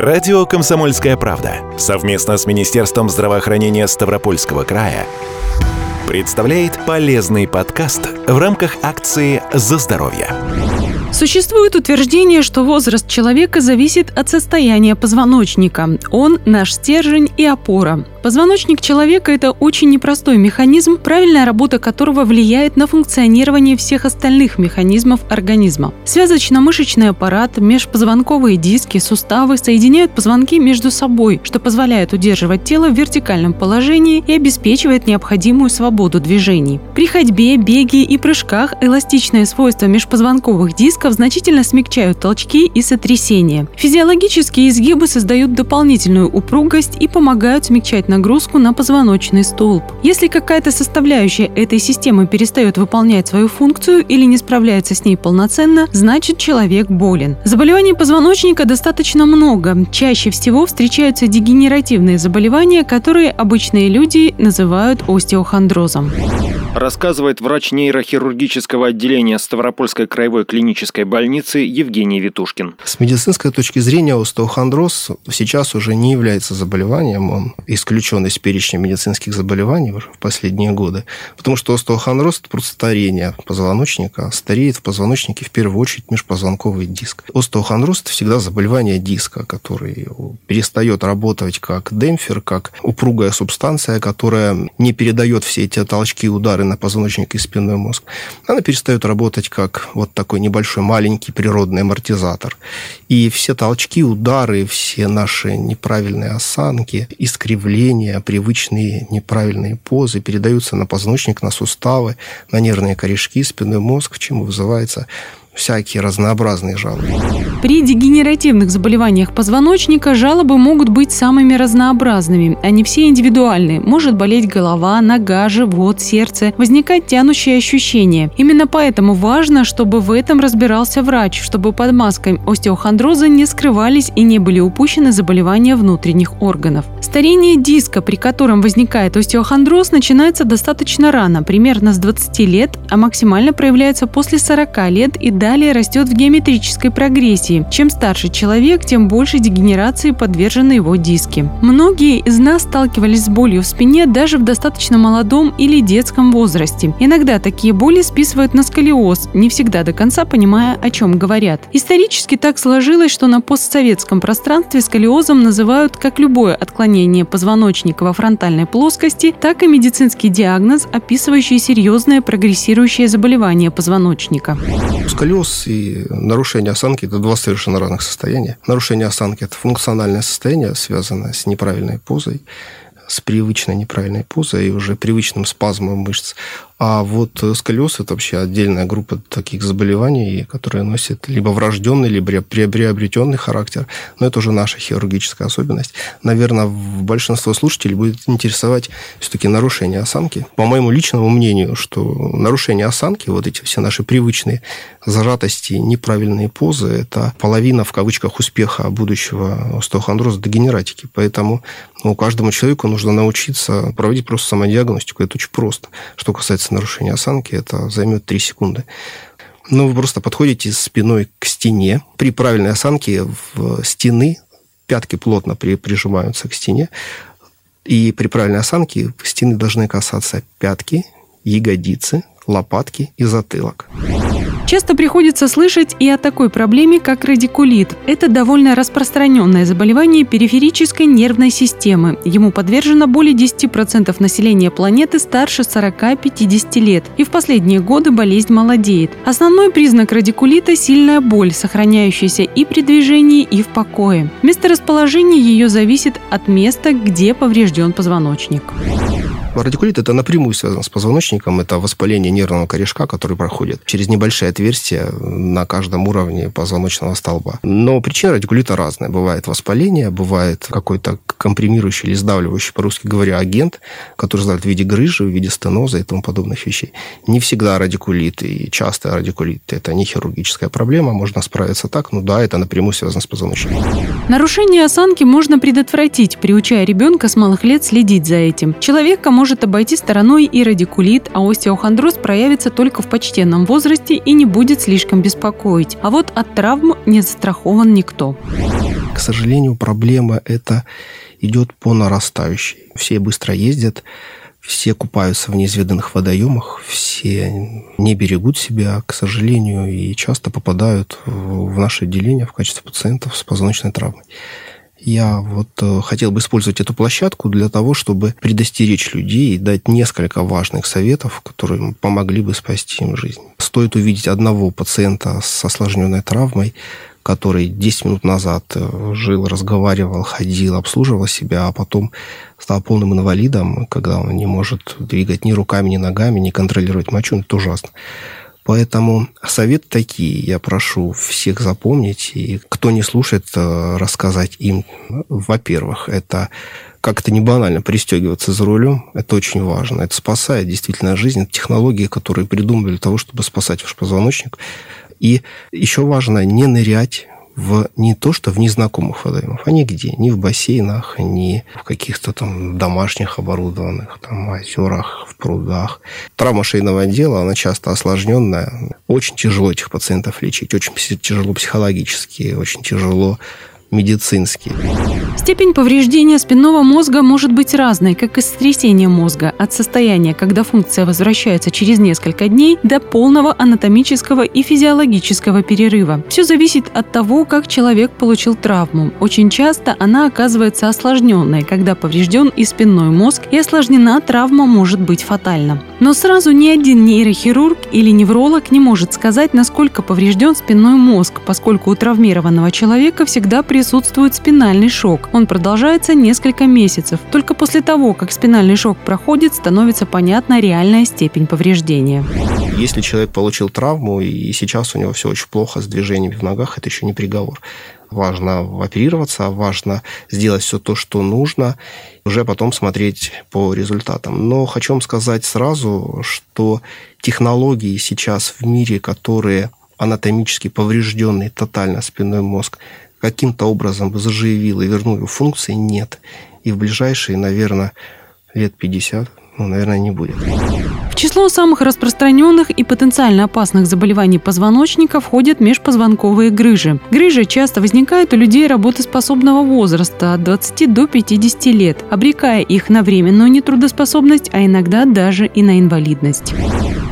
Радио «Комсомольская правда» совместно с Министерством здравоохранения Ставропольского края представляет полезный подкаст в рамках акции «За здоровье». Существует утверждение, что возраст человека зависит от состояния позвоночника. Он – наш стержень и опора. Позвоночник человека – это очень непростой механизм, правильная работа которого влияет на функционирование всех остальных механизмов организма. Связочно-мышечный аппарат, межпозвонковые диски, суставы соединяют позвонки между собой, что позволяет удерживать тело в вертикальном положении и обеспечивает необходимую свободу движений. При ходьбе, беге и прыжках эластичные свойства межпозвонковых дисков значительно смягчают толчки и сотрясения. Физиологические изгибы создают дополнительную упругость и помогают смягчать нагрузку на позвоночный столб. Если какая-то составляющая этой системы перестает выполнять свою функцию или не справляется с ней полноценно, значит человек болен. Заболеваний позвоночника достаточно много. Чаще всего встречаются дегенеративные заболевания, которые обычные люди называют остеохондрозом рассказывает врач нейрохирургического отделения Ставропольской краевой клинической больницы Евгений Витушкин. С медицинской точки зрения остеохондроз сейчас уже не является заболеванием, он исключен из перечня медицинских заболеваний в последние годы, потому что остеохондроз – это просто старение позвоночника, стареет в позвоночнике в первую очередь межпозвонковый диск. Остеохондроз – это всегда заболевание диска, который перестает работать как демпфер, как упругая субстанция, которая не передает все эти толчки и удары на позвоночник и спинной мозг, она перестает работать как вот такой небольшой маленький природный амортизатор. И все толчки, удары, все наши неправильные осанки, искривления, привычные неправильные позы передаются на позвоночник, на суставы, на нервные корешки, спинной мозг, чему вызывается всякие разнообразные жалобы. При дегенеративных заболеваниях позвоночника жалобы могут быть самыми разнообразными. Они все индивидуальны. Может болеть голова, нога, живот, сердце, возникать тянущие ощущения. Именно поэтому важно, чтобы в этом разбирался врач, чтобы под маской остеохондроза не скрывались и не были упущены заболевания внутренних органов. Старение диска, при котором возникает остеохондроз, начинается достаточно рано, примерно с 20 лет, а максимально проявляется после 40 лет и далее растет в геометрической прогрессии. Чем старше человек, тем больше дегенерации подвержены его диски. Многие из нас сталкивались с болью в спине даже в достаточно молодом или детском возрасте. Иногда такие боли списывают на сколиоз, не всегда до конца понимая, о чем говорят. Исторически так сложилось, что на постсоветском пространстве сколиозом называют как любое отклонение позвоночника во фронтальной плоскости, так и медицинский диагноз, описывающий серьезное прогрессирующее заболевание позвоночника сколиоз и нарушение осанки – это два совершенно разных состояния. Нарушение осанки – это функциональное состояние, связанное с неправильной позой, с привычной неправильной позой и уже привычным спазмом мышц. А вот э, сколиоз – это вообще отдельная группа таких заболеваний, которые носят либо врожденный, либо приобретенный характер. Но это уже наша хирургическая особенность. Наверное, большинство слушателей будет интересовать все-таки нарушение осанки. По моему личному мнению, что нарушение осанки, вот эти все наши привычные зажатости, неправильные позы – это половина, в кавычках, успеха будущего остеохондроза дегенератики. Поэтому ну, каждому человеку нужно научиться проводить просто самодиагностику. Это очень просто. Что касается нарушение осанки, это займет 3 секунды. Ну, вы просто подходите спиной к стене. При правильной осанке в стены пятки плотно прижимаются к стене. И при правильной осанке стены должны касаться пятки, ягодицы, лопатки и затылок. Часто приходится слышать и о такой проблеме, как радикулит. Это довольно распространенное заболевание периферической нервной системы. Ему подвержено более 10% населения планеты старше 40-50 лет. И в последние годы болезнь молодеет. Основной признак радикулита – сильная боль, сохраняющаяся и при движении, и в покое. Место расположения ее зависит от места, где поврежден позвоночник. Радикулит – это напрямую связано с позвоночником. Это воспаление нервного корешка, который проходит через небольшие отверстия на каждом уровне позвоночного столба. Но причина радикулита разная. Бывает воспаление, бывает какой-то компримирующий или сдавливающий, по-русски говоря, агент, который сдавливает в виде грыжи, в виде стеноза и тому подобных вещей. Не всегда радикулит и часто радикулит – это не хирургическая проблема, можно справиться так, но да, это напрямую связано с позвоночником. Нарушение осанки можно предотвратить, приучая ребенка с малых лет следить за этим. Человек, кому может обойти стороной и радикулит, а остеохондроз проявится только в почтенном возрасте и не будет слишком беспокоить. А вот от травм не застрахован никто. К сожалению, проблема эта идет по нарастающей. Все быстро ездят, все купаются в неизведанных водоемах, все не берегут себя, к сожалению, и часто попадают в наше отделение в качестве пациентов с позвоночной травмой. Я вот э, хотел бы использовать эту площадку для того, чтобы предостеречь людей и дать несколько важных советов, которые помогли бы спасти им жизнь. Стоит увидеть одного пациента с осложненной травмой, который 10 минут назад э, жил, разговаривал, ходил, обслуживал себя, а потом стал полным инвалидом, когда он не может двигать ни руками, ни ногами, не контролировать мочу, это ужасно. Поэтому советы такие, я прошу всех запомнить, и кто не слушает, э, рассказать им. Во-первых, это как это не банально, пристегиваться за рулем, это очень важно. Это спасает действительно жизнь. Это технологии, которые придумали для того, чтобы спасать ваш позвоночник. И еще важно не нырять в не то, что в незнакомых водоемах, а нигде, ни в бассейнах, ни в каких-то там домашних оборудованных там, озерах, в прудах. Травма шейного отдела, она часто осложненная. Очень тяжело этих пациентов лечить, очень тяжело психологически, очень тяжело медицинский. Степень повреждения спинного мозга может быть разной, как и сотрясение мозга, от состояния, когда функция возвращается через несколько дней, до полного анатомического и физиологического перерыва. Все зависит от того, как человек получил травму. Очень часто она оказывается осложненной, когда поврежден и спинной мозг, и осложнена травма может быть фатальна. Но сразу ни один нейрохирург или невролог не может сказать, насколько поврежден спинной мозг, поскольку у травмированного человека всегда при присутствует спинальный шок. Он продолжается несколько месяцев. Только после того, как спинальный шок проходит, становится понятна реальная степень повреждения. Если человек получил травму, и сейчас у него все очень плохо с движениями в ногах, это еще не приговор. Важно оперироваться, важно сделать все то, что нужно, уже потом смотреть по результатам. Но хочу вам сказать сразу, что технологии сейчас в мире, которые анатомически поврежденный тотально спинной мозг, каким-то образом заживил и вернул его функции, нет. И в ближайшие, наверное, лет 50, ну, наверное, не будет. В число самых распространенных и потенциально опасных заболеваний позвоночника входят межпозвонковые грыжи. Грыжи часто возникают у людей работоспособного возраста от 20 до 50 лет, обрекая их на временную нетрудоспособность, а иногда даже и на инвалидность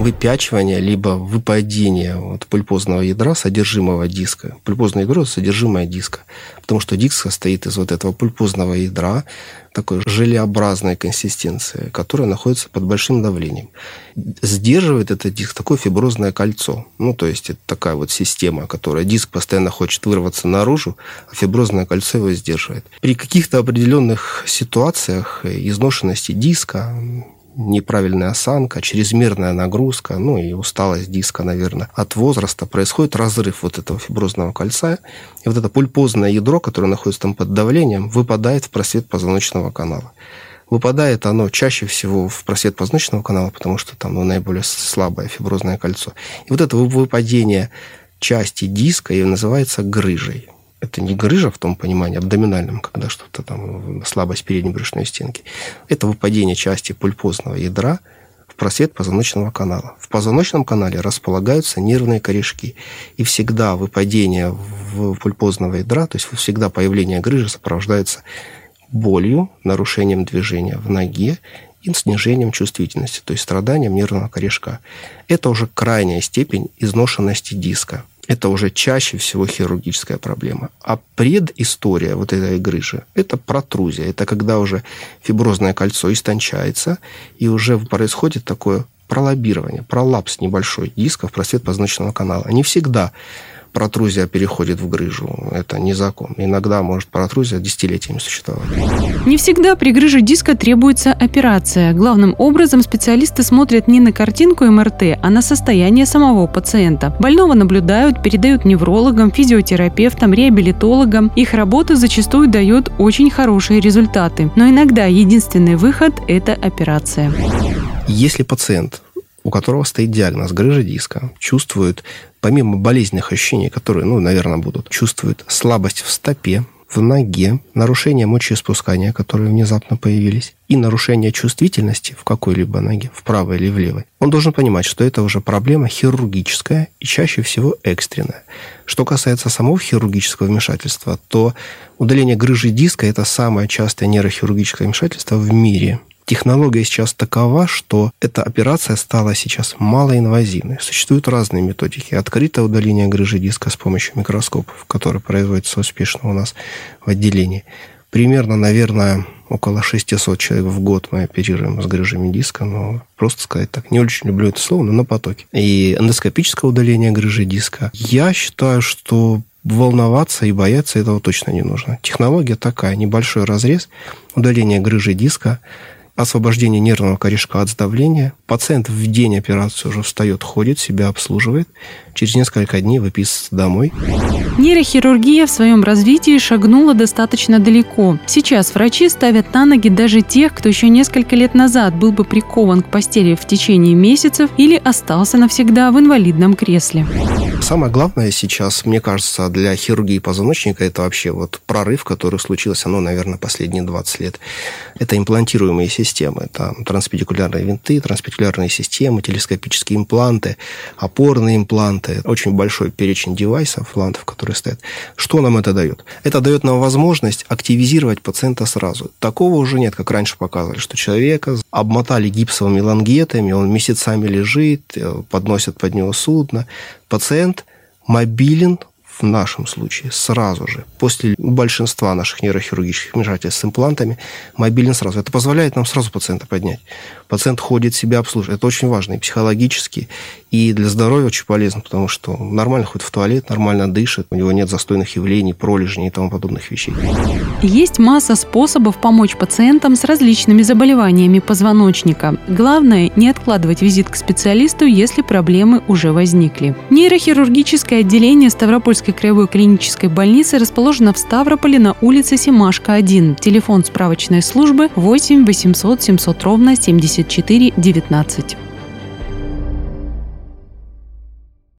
выпячивание, либо выпадение вот пульпозного ядра, содержимого диска. Пульпозное ядро – содержимое диска, потому что диск состоит из вот этого пульпозного ядра, такой желеобразной консистенции, которая находится под большим давлением. Сдерживает этот диск такое фиброзное кольцо. Ну, то есть, это такая вот система, которая диск постоянно хочет вырваться наружу, а фиброзное кольцо его сдерживает. При каких-то определенных ситуациях изношенности диска, неправильная осанка, чрезмерная нагрузка, ну и усталость диска, наверное, от возраста, происходит разрыв вот этого фиброзного кольца, и вот это пульпозное ядро, которое находится там под давлением, выпадает в просвет позвоночного канала. Выпадает оно чаще всего в просвет позвоночного канала, потому что там ну, наиболее слабое фиброзное кольцо. И вот это выпадение части диска и называется грыжей это не грыжа в том понимании абдоминальном, когда что-то там, слабость передней брюшной стенки. Это выпадение части пульпозного ядра в просвет позвоночного канала. В позвоночном канале располагаются нервные корешки. И всегда выпадение в пульпозного ядра, то есть всегда появление грыжи сопровождается болью, нарушением движения в ноге и снижением чувствительности, то есть страданием нервного корешка. Это уже крайняя степень изношенности диска это уже чаще всего хирургическая проблема. А предыстория вот этой грыжи – это протрузия. Это когда уже фиброзное кольцо истончается, и уже происходит такое пролоббирование, пролапс небольшой диска в просвет позвоночного канала. Не всегда протрузия переходит в грыжу. Это не закон. Иногда может протрузия десятилетиями существовать. Не всегда при грыже диска требуется операция. Главным образом специалисты смотрят не на картинку МРТ, а на состояние самого пациента. Больного наблюдают, передают неврологам, физиотерапевтам, реабилитологам. Их работа зачастую дает очень хорошие результаты. Но иногда единственный выход – это операция. Если пациент у которого стоит диагноз грыжа диска, чувствует, помимо болезненных ощущений, которые, ну, наверное, будут, чувствует слабость в стопе, в ноге, нарушение мочеиспускания, которые внезапно появились, и нарушение чувствительности в какой-либо ноге, в правой или в левой, он должен понимать, что это уже проблема хирургическая и чаще всего экстренная. Что касается самого хирургического вмешательства, то удаление грыжи диска – это самое частое нейрохирургическое вмешательство в мире – Технология сейчас такова, что эта операция стала сейчас малоинвазивной. Существуют разные методики. Открытое удаление грыжи диска с помощью микроскопов, которое производится успешно у нас в отделении. Примерно, наверное, около 600 человек в год мы оперируем с грыжами диска, но просто сказать так, не очень люблю это слово, но на потоке. И эндоскопическое удаление грыжи диска. Я считаю, что волноваться и бояться этого точно не нужно. Технология такая, небольшой разрез, удаление грыжи диска – освобождение нервного корешка от сдавления. Пациент в день операции уже встает, ходит, себя обслуживает. Через несколько дней выписывается домой. Нейрохирургия в своем развитии шагнула достаточно далеко. Сейчас врачи ставят на ноги даже тех, кто еще несколько лет назад был бы прикован к постели в течение месяцев или остался навсегда в инвалидном кресле. Самое главное сейчас, мне кажется, для хирургии позвоночника это вообще вот прорыв, который случился, ну, наверное, последние 20 лет. Это имплантируемые системы. Там транспедикулярные винты, транспедикулярные системы, телескопические импланты, опорные импланты. Очень большой перечень девайсов, имплантов, которые стоят. Что нам это дает? Это дает нам возможность активизировать пациента сразу. Такого уже нет, как раньше показывали, что человека обмотали гипсовыми лангетами, он месяцами лежит, э, подносят под него судно. Пациент мобилен, в нашем случае сразу же, после большинства наших нейрохирургических вмешательств с имплантами, мобилен сразу. Это позволяет нам сразу пациента поднять. Пациент ходит, себя обслуживает. Это очень важно и психологически, и для здоровья очень полезно, потому что нормально ходит в туалет, нормально дышит, у него нет застойных явлений, пролежней и тому подобных вещей. Есть масса способов помочь пациентам с различными заболеваниями позвоночника. Главное – не откладывать визит к специалисту, если проблемы уже возникли. Нейрохирургическое отделение Ставропольской краевой клинической больницы расположено в Ставрополе на улице Семашка, 1. Телефон справочной службы 8 800 700 ровно 74 19.